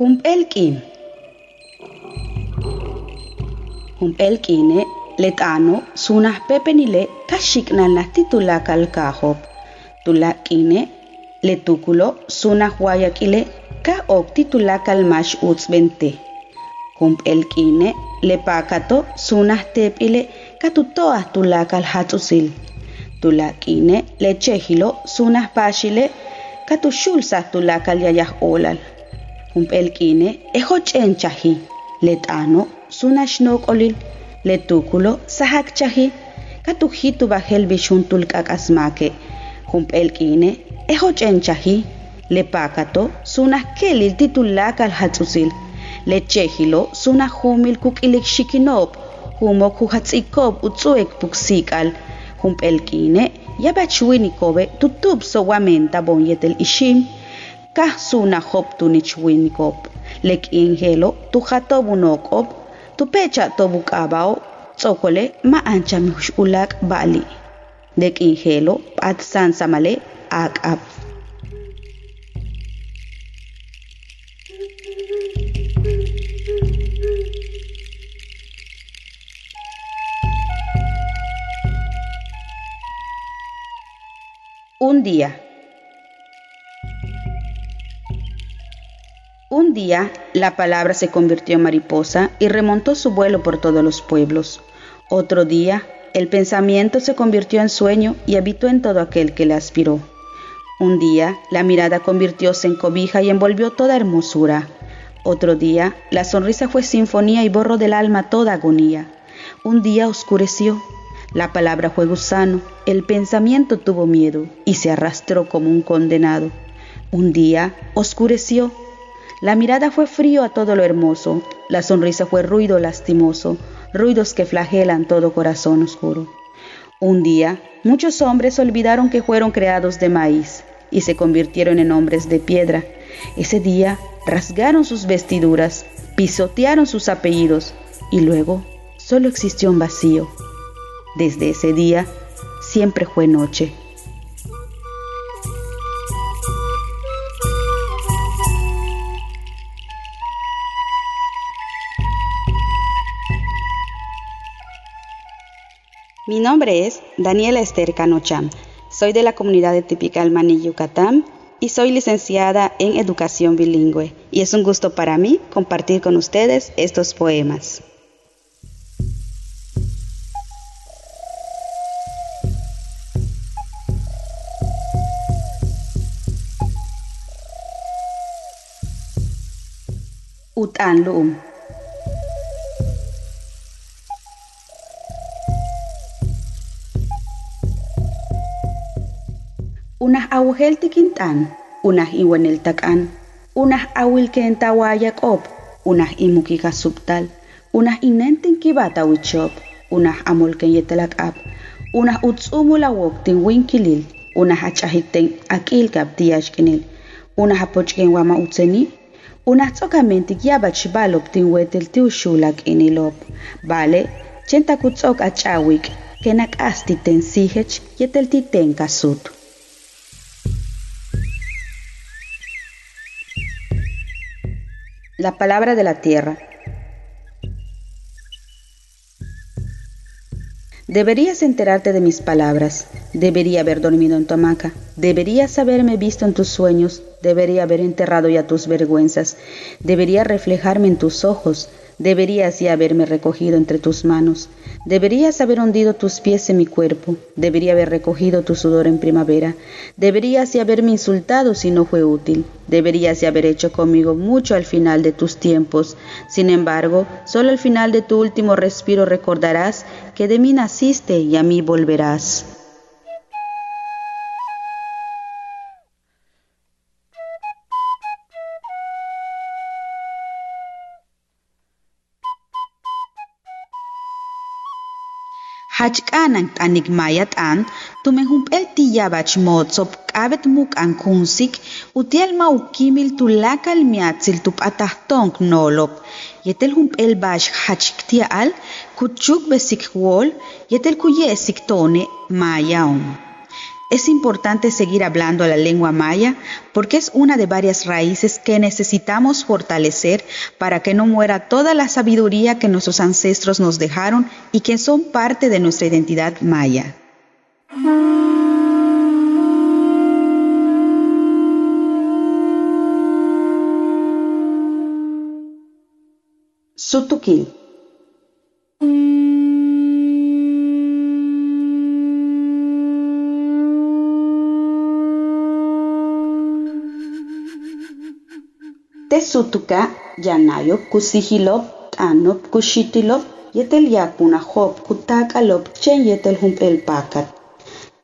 Hump'elk'in Hump'elk'ine leq'ano sunajpepenile kaxik'nalnajti tulakal kahop tulak'ine letukulo sunajwayak'ile ka okti tulakal max utzb'ente Hump'elk'ine lepakato sunajtep'ile katuto'aj tulakal jatz'usil tulak'ine lechejilo sunajpaxile katuxulsaj tulakal yayaj olal hump'elk'ine ejoch'enchaji let'ano sunaxnok'olil letukulo sajak-chaji katujitu bajel bixun tulk'ak'asmake hump'elk'ine ejoch'enchaji lepakato sunajkelil titulakal jatz'usil lechejilo sunajumil kuk'ilik xikinob humok jujatz'ikob utz'uek puksik'al hump'elk'ine yabachwinikobe tutub sowamenta bonyetel ixim kahsuna-hop tunitxuinikop lekinjelo tujatobunokop tupecha tobukabao tzocole ma'ancha mixulak bali. Lekinjelo patsansamale ak'ab un día Un día la palabra se convirtió en mariposa y remontó su vuelo por todos los pueblos. Otro día el pensamiento se convirtió en sueño y habitó en todo aquel que le aspiró. Un día la mirada convirtióse en cobija y envolvió toda hermosura. Otro día la sonrisa fue sinfonía y borró del alma toda agonía. Un día oscureció, la palabra fue gusano, el pensamiento tuvo miedo y se arrastró como un condenado. Un día oscureció, la mirada fue frío a todo lo hermoso, la sonrisa fue ruido lastimoso, ruidos que flagelan todo corazón oscuro. Un día, muchos hombres olvidaron que fueron creados de maíz y se convirtieron en hombres de piedra. Ese día rasgaron sus vestiduras, pisotearon sus apellidos y luego solo existió un vacío. Desde ese día siempre fue noche. Mi nombre es Daniela Esther Canocham. Soy de la comunidad de Tipical Maní, Yucatán y soy licenciada en educación bilingüe. Y es un gusto para mí compartir con ustedes estos poemas. Unas awhel tikintan, unas iwenel takan, unas kop, unas imukika subtal, unas inenten kibata wichop, unas amol ken yetelakap, unas utsumula wok tin winkilil, unas achahikten akil kap tiashkinil, unas apochken wama utseni, unas tsokamenti yabach balop tin wetel tiushulak inilop, vale, chenta kutsok achawik, kenak asti ten sihech yetel La palabra de la tierra. Deberías enterarte de mis palabras, debería haber dormido en tu hamaca, deberías haberme visto en tus sueños, debería haber enterrado ya tus vergüenzas, debería reflejarme en tus ojos, deberías ya haberme recogido entre tus manos, Deberías haber hundido tus pies en mi cuerpo, debería haber recogido tu sudor en primavera, deberías de haberme insultado si no fue útil, deberías de haber hecho conmigo mucho al final de tus tiempos. Sin embargo, solo al final de tu último respiro recordarás que de mí naciste y a mí volverás. Hachkanan tanikmayat an, tumehumpe tiyabach motzop kabet muk an ankunsik, utiel maukimil tulakal miatzil tupatahtonk nolop, yetel humpel bash hachktia al, kuchuk besik wol, yetel kuyesik tone mayaum. Es importante seguir hablando la lengua maya porque es una de varias raíces que necesitamos fortalecer para que no muera toda la sabiduría que nuestros ancestros nos dejaron y que son parte de nuestra identidad maya. Sutukil Tesutuka yanayop kusihilop t'anop kuxitilop yetel yakunajop kutak'alop chen yetel jump'el pakat.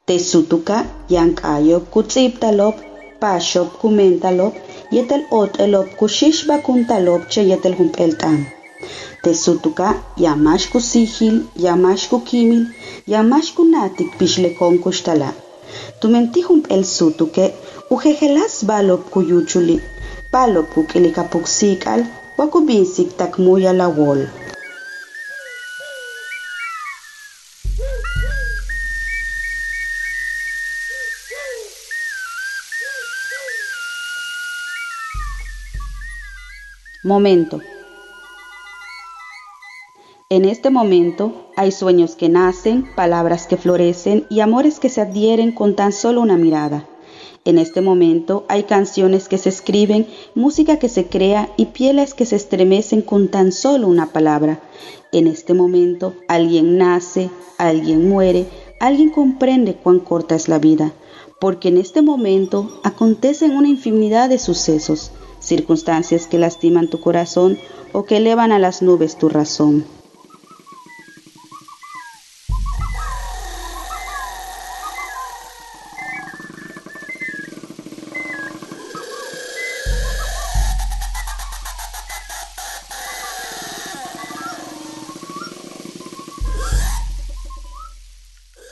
Tesutuka yank'ayop kutz'ibtalop paxop kumentalop yetel ot'elop kuxixba kuntalop chen yetel jump'el t'an. Tesutuka yamax kusihil, yamax kukimil, yamax kunatik pixlekon kuxtala. Tumenti jump'el sutuke ujejelas balop kuyuchuli palo puk'ilikapuksik'al wakupinsik takmuya lawol. Momento. En este momento hay sueños que nacen, palabras que florecen y amores que se adhieren con tan solo una mirada. En este momento hay canciones que se escriben, música que se crea y pieles que se estremecen con tan solo una palabra. En este momento alguien nace, alguien muere, alguien comprende cuán corta es la vida, porque en este momento acontecen una infinidad de sucesos, circunstancias que lastiman tu corazón o que elevan a las nubes tu razón.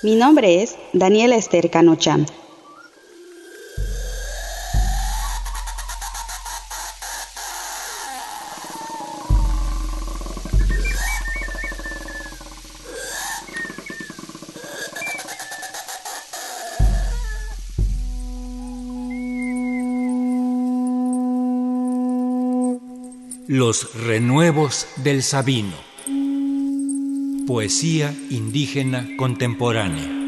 Mi nombre es Daniela Esther Canocham. Los renuevos del Sabino. Poesía indígena contemporánea.